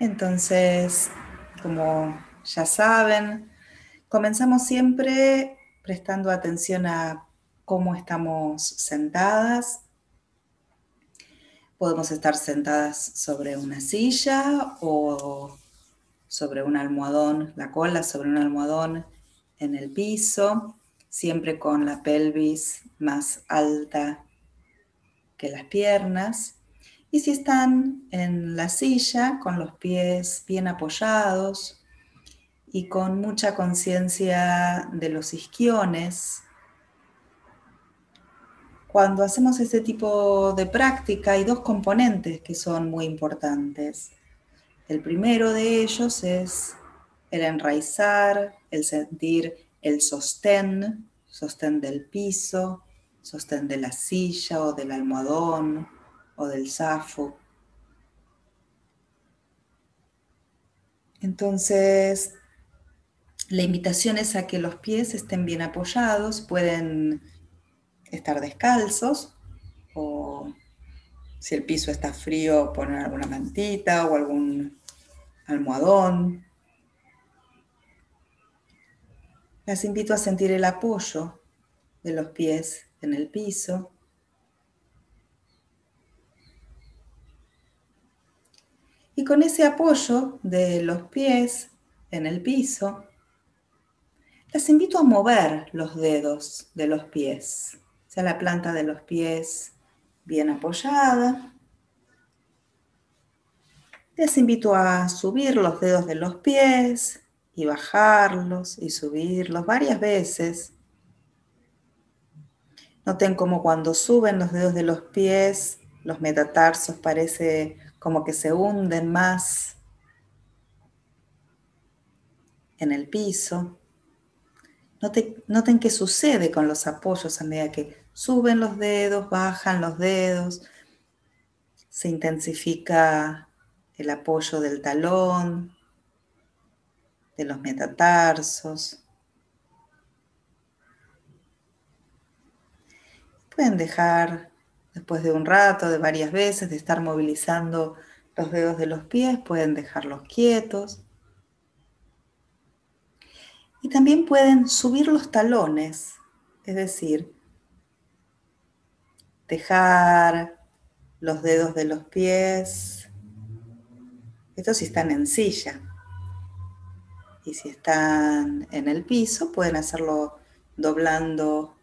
Entonces, como ya saben, comenzamos siempre prestando atención a cómo estamos sentadas. Podemos estar sentadas sobre una silla o sobre un almohadón, la cola sobre un almohadón en el piso, siempre con la pelvis más alta que las piernas. Y si están en la silla, con los pies bien apoyados y con mucha conciencia de los isquiones, cuando hacemos este tipo de práctica hay dos componentes que son muy importantes. El primero de ellos es el enraizar, el sentir el sostén, sostén del piso, sostén de la silla o del almohadón o del zafo. Entonces, la invitación es a que los pies estén bien apoyados, pueden estar descalzos o si el piso está frío, poner alguna mantita o algún almohadón. Las invito a sentir el apoyo de los pies en el piso. Y con ese apoyo de los pies en el piso, las invito a mover los dedos de los pies, o sea, la planta de los pies bien apoyada. Les invito a subir los dedos de los pies y bajarlos y subirlos varias veces. Noten como cuando suben los dedos de los pies, los metatarsos parece como que se hunden más en el piso. Noten, noten qué sucede con los apoyos a medida que suben los dedos, bajan los dedos, se intensifica el apoyo del talón, de los metatarsos. Pueden dejar Después de un rato, de varias veces, de estar movilizando los dedos de los pies, pueden dejarlos quietos. Y también pueden subir los talones, es decir, dejar los dedos de los pies, esto si están en silla. Y si están en el piso, pueden hacerlo doblando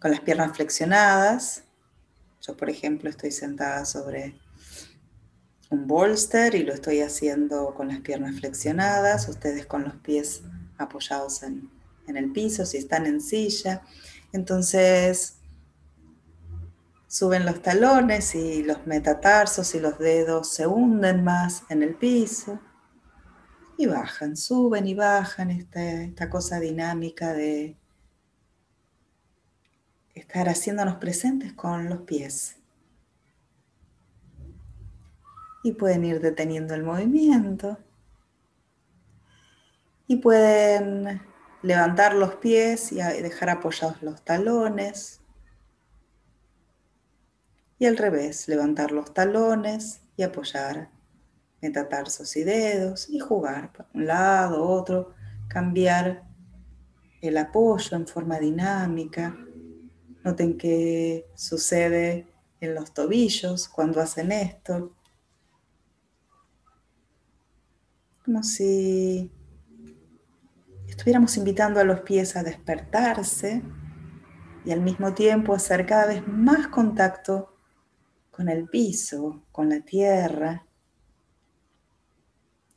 con las piernas flexionadas yo, por ejemplo, estoy sentada sobre un bolster y lo estoy haciendo con las piernas flexionadas, ustedes con los pies apoyados en, el piso, si están en silla. Entonces, suben los talones y los metatarsos y los dedos se hunden más en el piso y bajan, suben y bajan esta cosa dinámica de estar haciéndonos presentes con los pies. Y pueden ir deteniendo el movimiento. Y pueden levantar los pies y dejar apoyados los talones. Y al revés, levantar los talones y apoyar metatarsos y dedos y jugar por un lado, otro, cambiar el apoyo en forma dinámica. Noten qué sucede en los tobillos cuando hacen esto. Como si estuviéramos invitando a los pies a despertarse y al mismo tiempo hacer cada vez más contacto con el piso, con la tierra,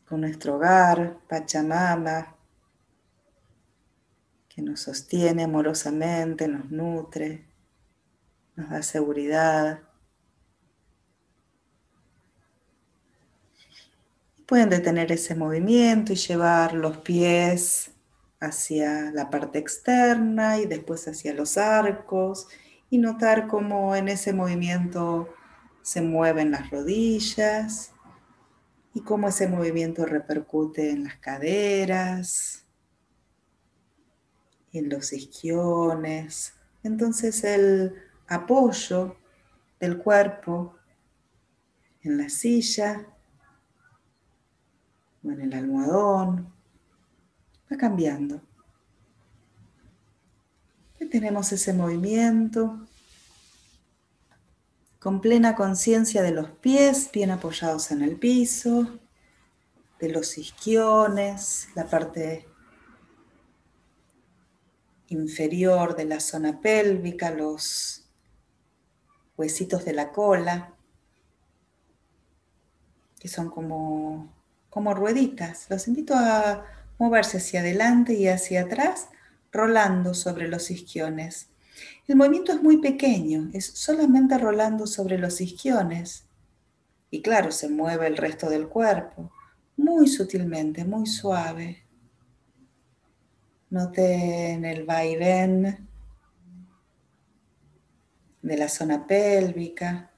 con nuestro hogar, Pachamama, que nos sostiene amorosamente, nos nutre, nos da seguridad. Pueden detener ese movimiento y llevar los pies hacia la parte externa y después hacia los arcos y notar cómo en ese movimiento se mueven las rodillas y cómo ese movimiento repercute en las caderas, en los isquiones. Entonces el apoyo del cuerpo en la silla o en el almohadón. Va cambiando. Y tenemos ese movimiento con plena conciencia de los pies bien apoyados en el piso, de los isquiones, la parte inferior de la zona pélvica, los huesitos de la cola, que son como, como rueditas. Los invito a moverse hacia adelante y hacia atrás, rolando sobre los isquiones. El movimiento es muy pequeño, es solamente rolando sobre los isquiones. Y claro, se mueve el resto del cuerpo, muy sutilmente, muy suave. Noten el vaivén de la zona pélvica.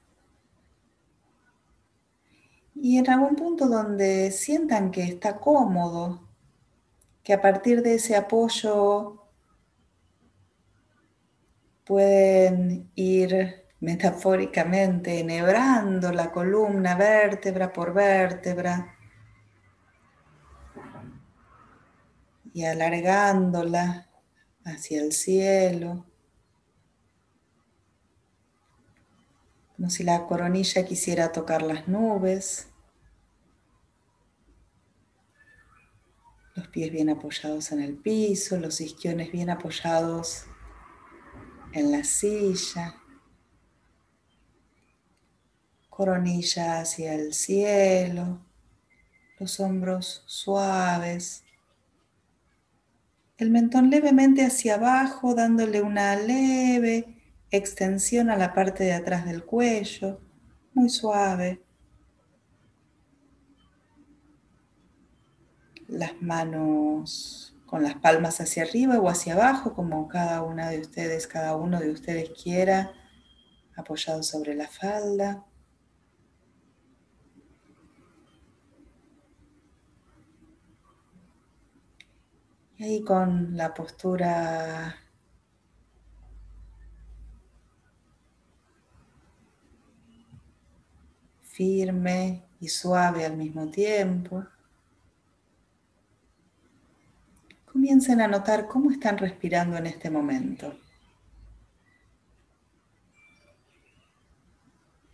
Y en algún punto donde sientan que está cómodo, que a partir de ese apoyo pueden ir metafóricamente enhebrando la columna vértebra por vértebra y alargándola hacia el cielo, como si la coronilla quisiera tocar las nubes, los pies bien apoyados en el piso, los isquiones bien apoyados en la silla, coronilla hacia el cielo, los hombros suaves, el mentón levemente hacia abajo, dándole una leve extensión a la parte de atrás del cuello, muy suave. Las manos con las palmas hacia arriba o hacia abajo, como cada una de ustedes, cada uno de ustedes quiera, apoyado sobre la falda. Y con la postura firme y suave al mismo tiempo. Comiencen a notar cómo están respirando en este momento.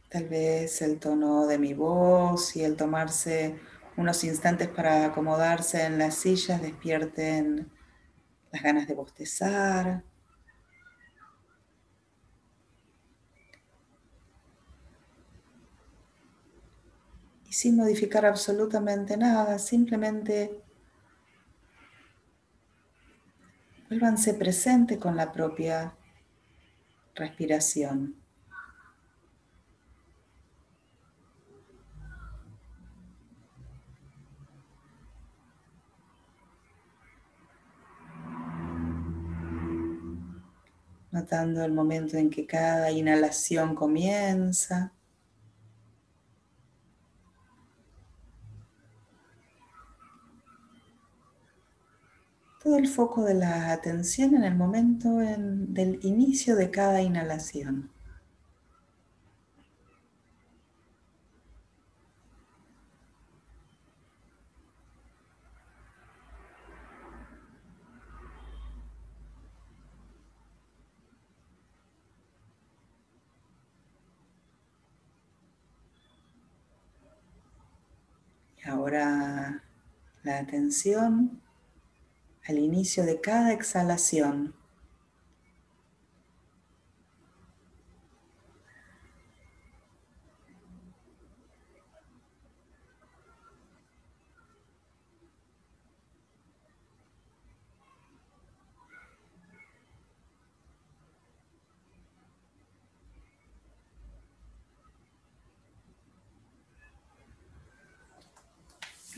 Tal vez el tono de mi voz y el tomarse unos instantes para acomodarse en las sillas despierten las ganas de bostezar. Y sin modificar absolutamente nada, simplemente Vuélvanse presente con la propia respiración. Notando el momento en que cada inhalación comienza. todo el foco de la atención en el momento del inicio de cada inhalación. Ahora la atención al inicio de cada exhalación.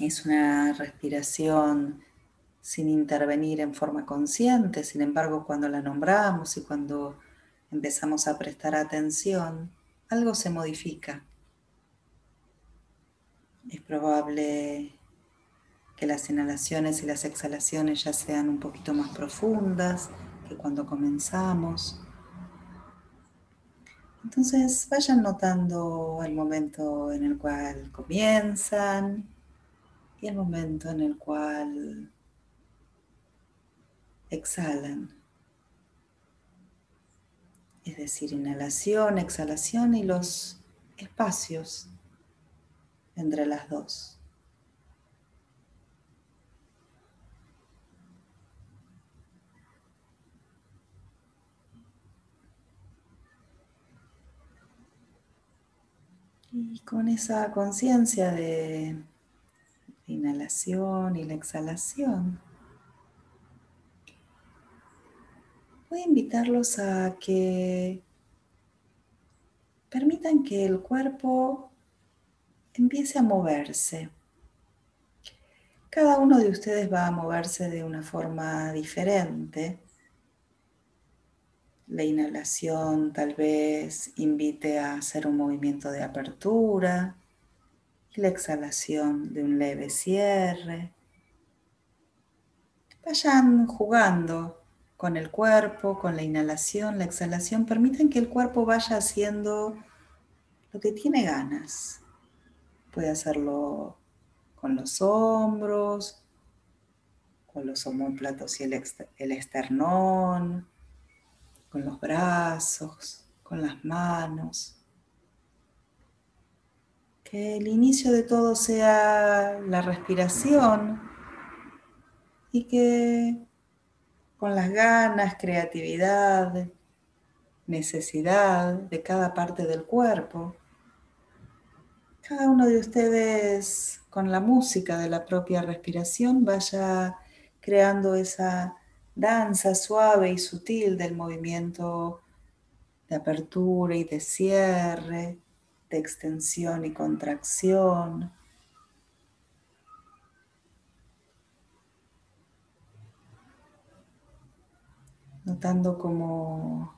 Es una respiración sin intervenir en forma consciente, sin embargo cuando la nombramos y cuando empezamos a prestar atención, algo se modifica. Es probable que las inhalaciones y las exhalaciones ya sean un poquito más profundas que cuando comenzamos. Entonces vayan notando el momento en el cual comienzan y el momento en el cual exhalan. Es decir, inhalación, exhalación y los espacios entre las dos. Y con esa conciencia de inhalación y la exhalación, voy a invitarlos a que permitan que el cuerpo empiece a moverse. Cada uno de ustedes va a moverse de una forma diferente. La inhalación tal vez invite a hacer un movimiento de apertura la exhalación de un leve cierre. Vayan jugando con el cuerpo, con la inhalación, la exhalación. Permiten que el cuerpo vaya haciendo lo que tiene ganas. Puede hacerlo con los hombros, con los homóplatos y el, el esternón, con los brazos, con las manos. Que el inicio de todo sea la respiración y que con las ganas, creatividad, necesidad de cada parte del cuerpo, cada uno de ustedes con la música de la propia respiración vaya creando esa danza suave y sutil del movimiento de apertura y de cierre, de extensión y contracción. Notando como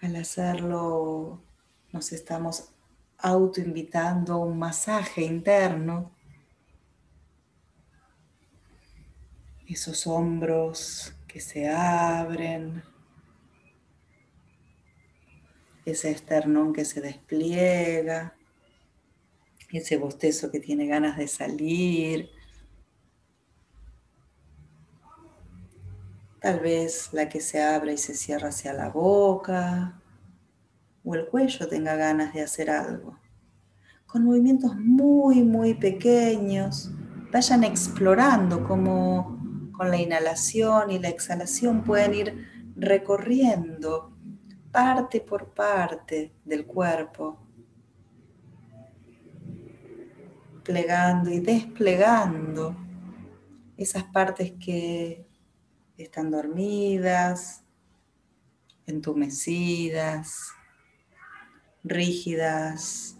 al hacerlo nos estamos autoinvitando a un masaje interno esos hombros que se abren, ese esternón que se despliega, ese bostezo que tiene ganas de salir. Tal vez la que se abre y se cierra hacia la boca o el cuello tenga ganas de hacer algo. Con movimientos muy, muy pequeños, vayan explorando como con la inhalación y la exhalación pueden ir recorriendo parte por parte del cuerpo, plegando y desplegando esas partes que están dormidas, entumecidas, rígidas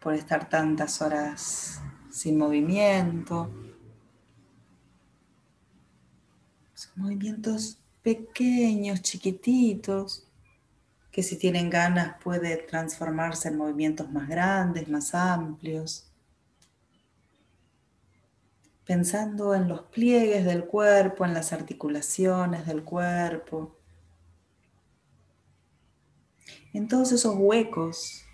por estar tantas horas sin movimiento. movimientos pequeños, chiquititos, que si tienen ganas puede transformarse en movimientos más grandes, más amplios. Pensando en los pliegues del cuerpo, en las articulaciones del cuerpo, en todos esos huecos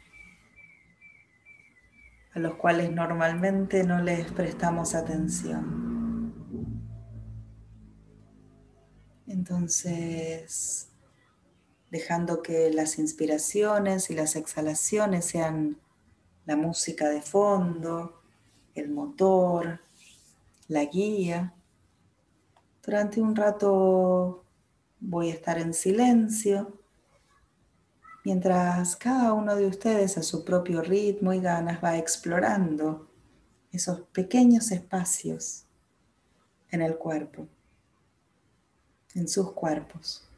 a los cuales normalmente no les prestamos atención. Entonces, dejando que las inspiraciones y las exhalaciones sean la música de fondo, el motor, la guía. Durante un rato voy a estar en silencio, mientras cada uno de ustedes a su propio ritmo y ganas va explorando esos pequeños espacios en el cuerpo en sus cuerpos.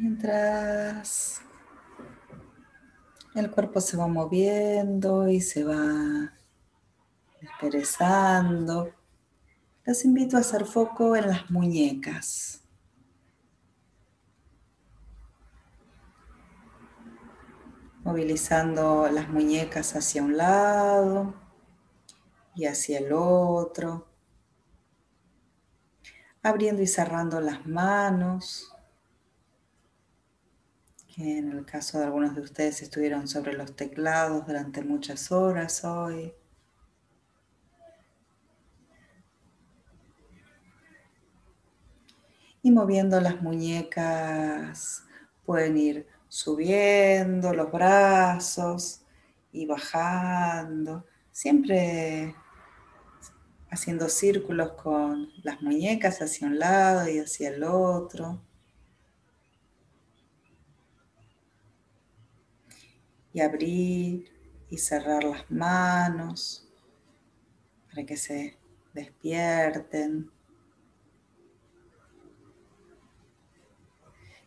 Mientras el cuerpo se va moviendo y se va desperezando, les invito a hacer foco en las muñecas. Movilizando las muñecas hacia un lado y hacia el otro. Abriendo y cerrando las manos en el caso de algunos de ustedes estuvieron sobre los teclados durante muchas horas hoy. Y moviendo las muñecas pueden ir subiendo los brazos y bajando, siempre haciendo círculos con las muñecas hacia un lado y hacia el otro. Y abrir y cerrar las manos para que se despierten.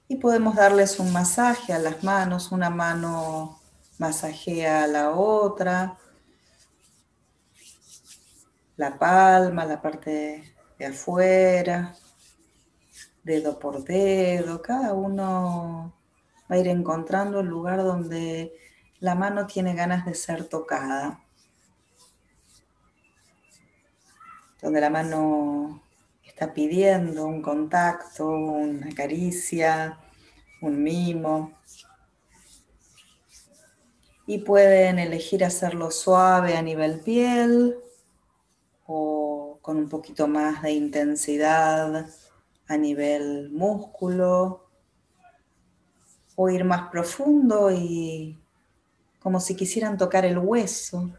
Y podemos darles un masaje a las manos, una mano masajea a la otra, la palma, la parte de afuera, dedo por dedo, cada uno va a ir encontrando el lugar donde la mano tiene ganas de ser tocada. Donde la mano está pidiendo un contacto, una caricia, un mimo. Y pueden elegir hacerlo suave a nivel piel o con un poquito más de intensidad a nivel músculo o ir más profundo y como si quisieran tocar el hueso.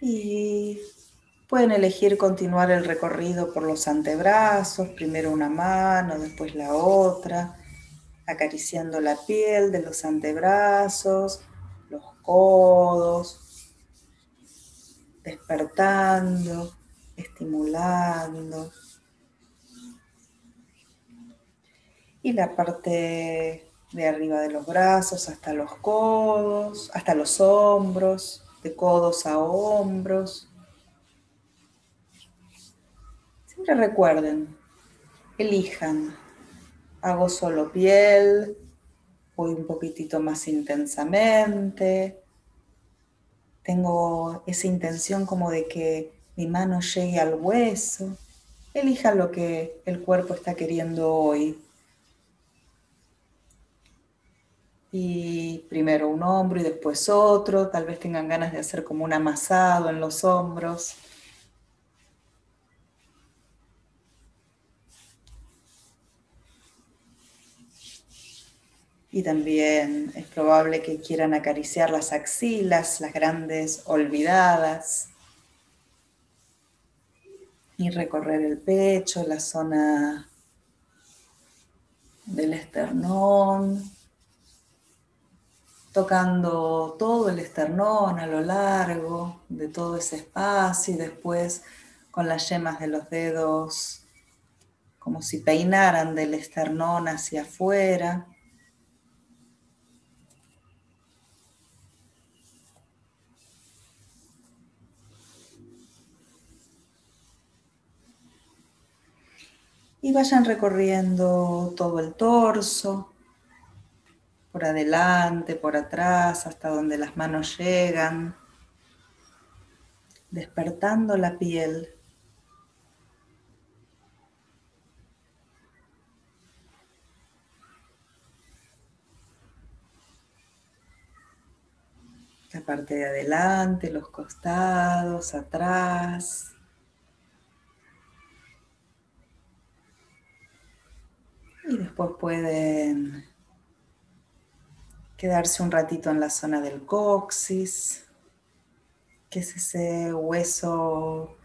Y pueden elegir continuar el recorrido por los antebrazos, primero una mano, después la otra, acariciando la piel de los antebrazos, los codos, despertando, estimulando. Y la parte de arriba de los brazos hasta los codos, hasta los hombros, de codos a hombros. Siempre recuerden, elijan, hago solo piel, voy un poquitito más intensamente, tengo esa intención como de que mi mano llegue al hueso. Elija lo que el cuerpo está queriendo hoy. Y primero un hombro y después otro. Tal vez tengan ganas de hacer como un amasado en los hombros. Y también es probable que quieran acariciar las axilas, las grandes olvidadas. Y recorrer el pecho, la zona del esternón, tocando todo el esternón a lo largo de todo ese espacio y después con las yemas de los dedos como si peinaran del esternón hacia afuera. Y vayan recorriendo todo el torso, por adelante, por atrás, hasta donde las manos llegan, despertando la piel. La parte de adelante, los costados, atrás. Y después pueden quedarse un ratito en la zona del coxis, que es ese hueso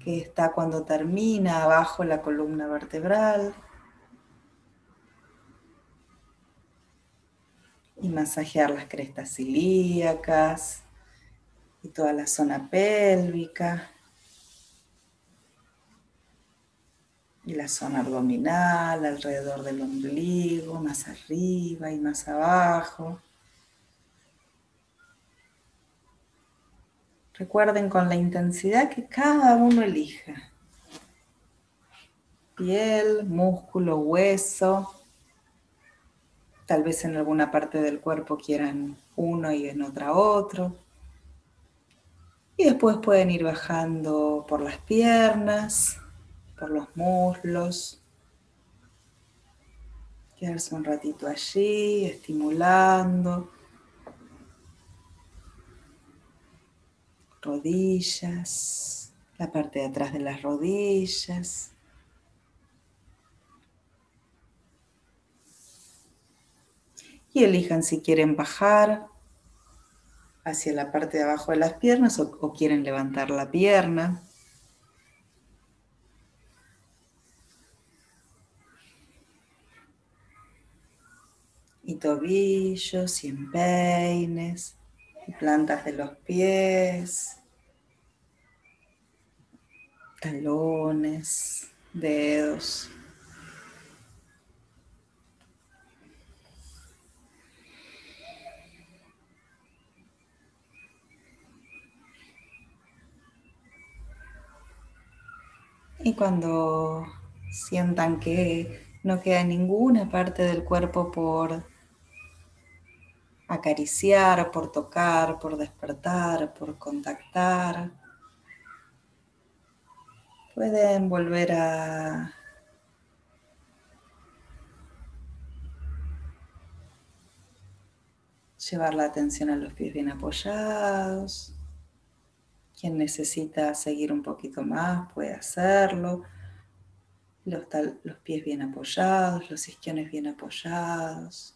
que está cuando termina abajo la columna vertebral. y masajear las crestas ilíacas y toda la zona pélvica y la zona abdominal alrededor del ombligo, más arriba y más abajo. Recuerden con la intensidad que cada uno elija. Piel, músculo, hueso. Tal vez en alguna parte del cuerpo quieran uno y en otra otro. Y después pueden ir bajando por las piernas, los muslos. Quedarse un ratito allí, estimulando. rodillas, la parte de atrás de las rodillas. Y elijan si quieren bajar hacia la parte de abajo de las piernas o quieren levantar la pierna. Tobillos y empeines plantas de los pies, talones, dedos. Y cuando sientan que no queda ninguna parte del cuerpo por acariciar, por tocar, por despertar, por contactar. Pueden volver a llevar la atención a los pies bien apoyados. Quien necesita seguir un poquito más puede hacerlo. Los, los pies bien apoyados, los isquiones bien apoyados.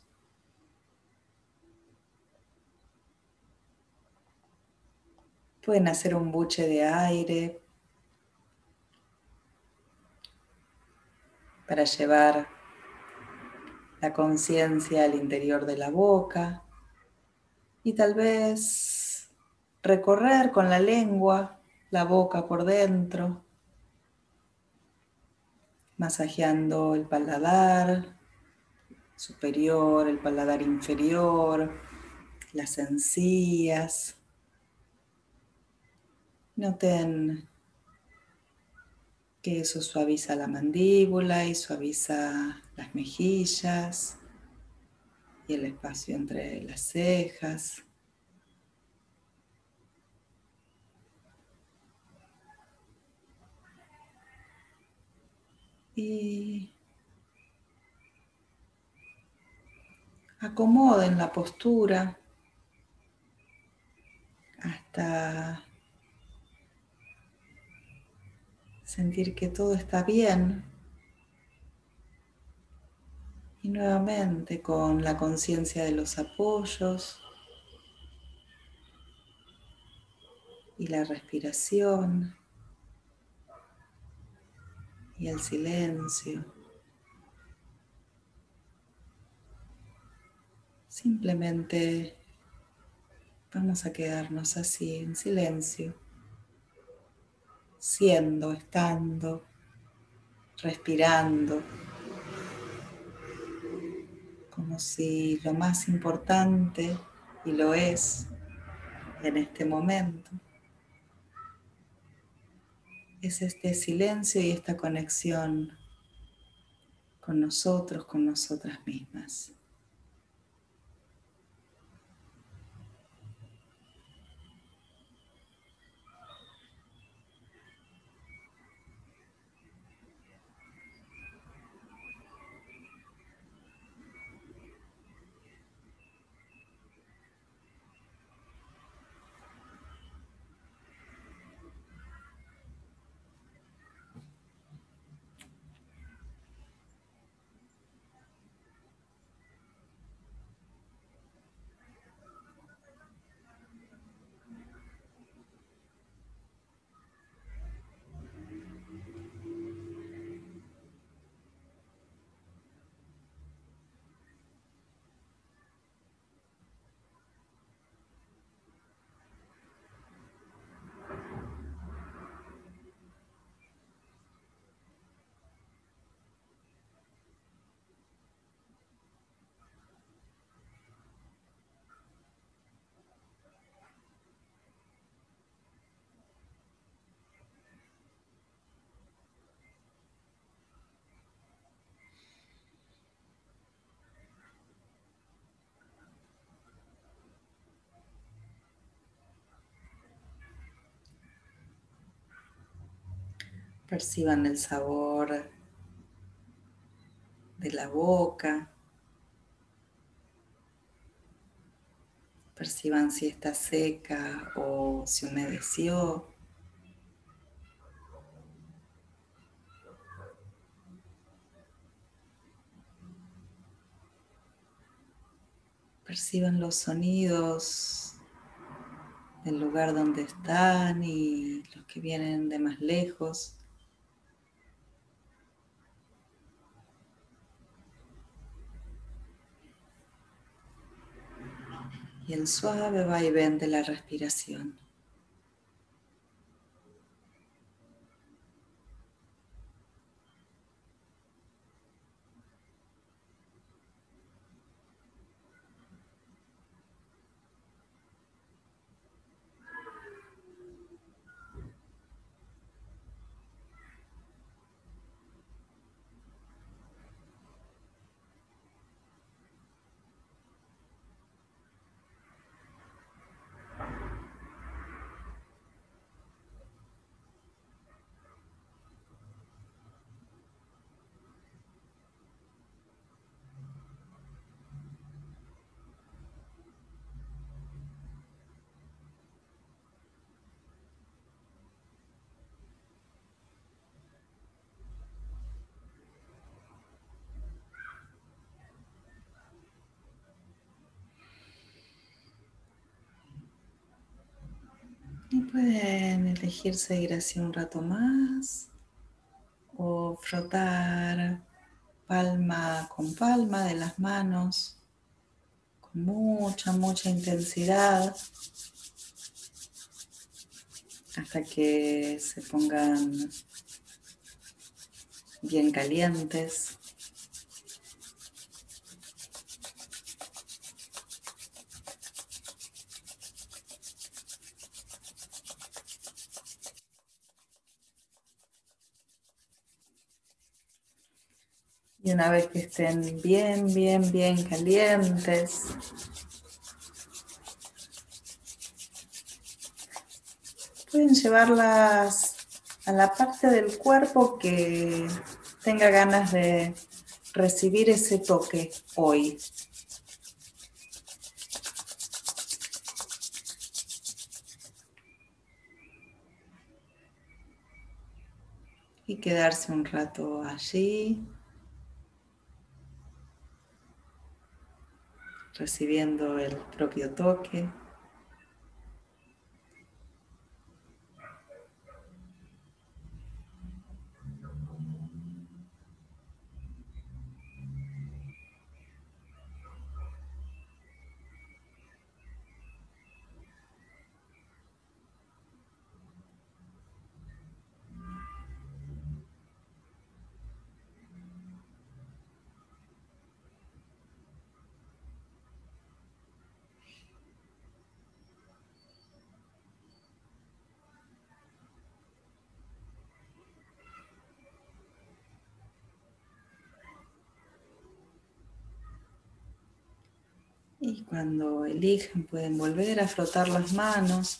Pueden hacer un buche de aire para llevar la conciencia al interior de la boca y tal vez recorrer con la lengua la boca por dentro, masajeando el paladar superior, el paladar inferior, las encías. Noten que eso suaviza la mandíbula y suaviza las mejillas y el espacio entre las cejas. Y acomoden la postura hasta sentir que todo está bien. Y nuevamente con la conciencia de los apoyos y la respiración y el silencio. Simplemente vamos a quedarnos así en silencio siendo, estando, respirando, como si lo más importante, y lo es en este momento, es este silencio y esta conexión con nosotros, con nosotras mismas. Perciban el sabor de la boca. Perciban si está seca o si humedeció. Perciban los sonidos del lugar donde están y los que vienen de más lejos. Y el suave vaivén de la respiración. Pueden elegir seguir así un rato más o frotar palma con palma de las manos con mucha, mucha intensidad hasta que se pongan bien calientes. Y una vez que estén bien, bien, bien calientes, pueden llevarlas a la parte del cuerpo que tenga ganas de recibir ese toque hoy. Y quedarse un rato allí. Recibiendo el propio toque. Y cuando eligen pueden volver a frotar las manos.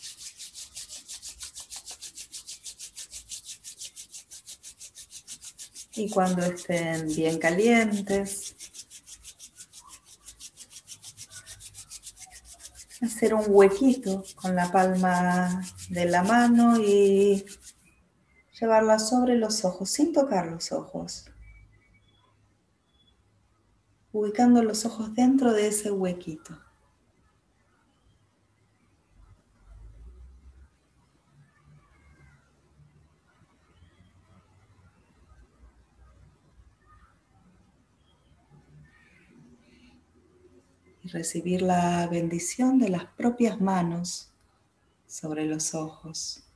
Y cuando estén bien calientes, hacer un huequito con la palma de la mano y llevarla sobre los ojos sin tocar los ojos ubicando los ojos dentro de ese huequito. Y recibir la bendición de las propias manos sobre los ojos.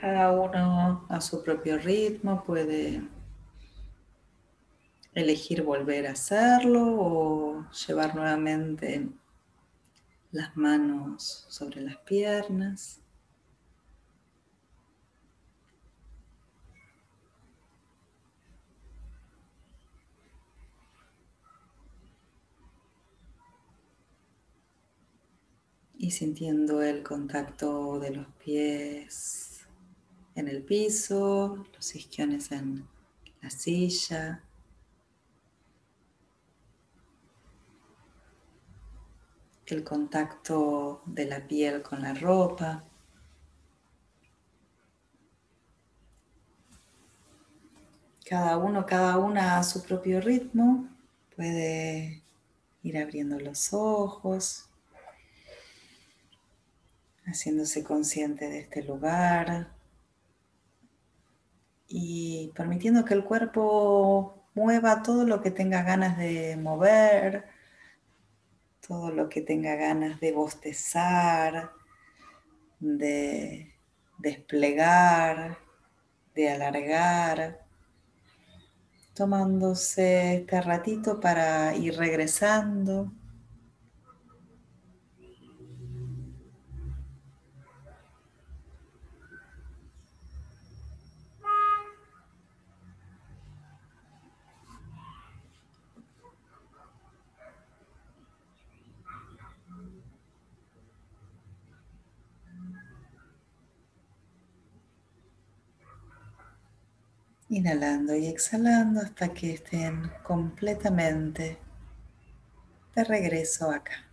Cada uno a su propio ritmo puede elegir volver a hacerlo o llevar nuevamente las manos sobre las piernas. Y sintiendo el contacto de los pies en el piso, los isquiones en la silla. el contacto de la piel con la ropa. Cada uno, cada una a su propio ritmo puede ir abriendo los ojos, haciéndose consciente de este lugar y permitiendo que el cuerpo mueva todo lo que tenga ganas de mover, todo lo que tenga ganas de bostezar, de desplegar, de alargar, tomándose este ratito para ir regresando Inhalando y exhalando hasta que estén completamente de regreso acá.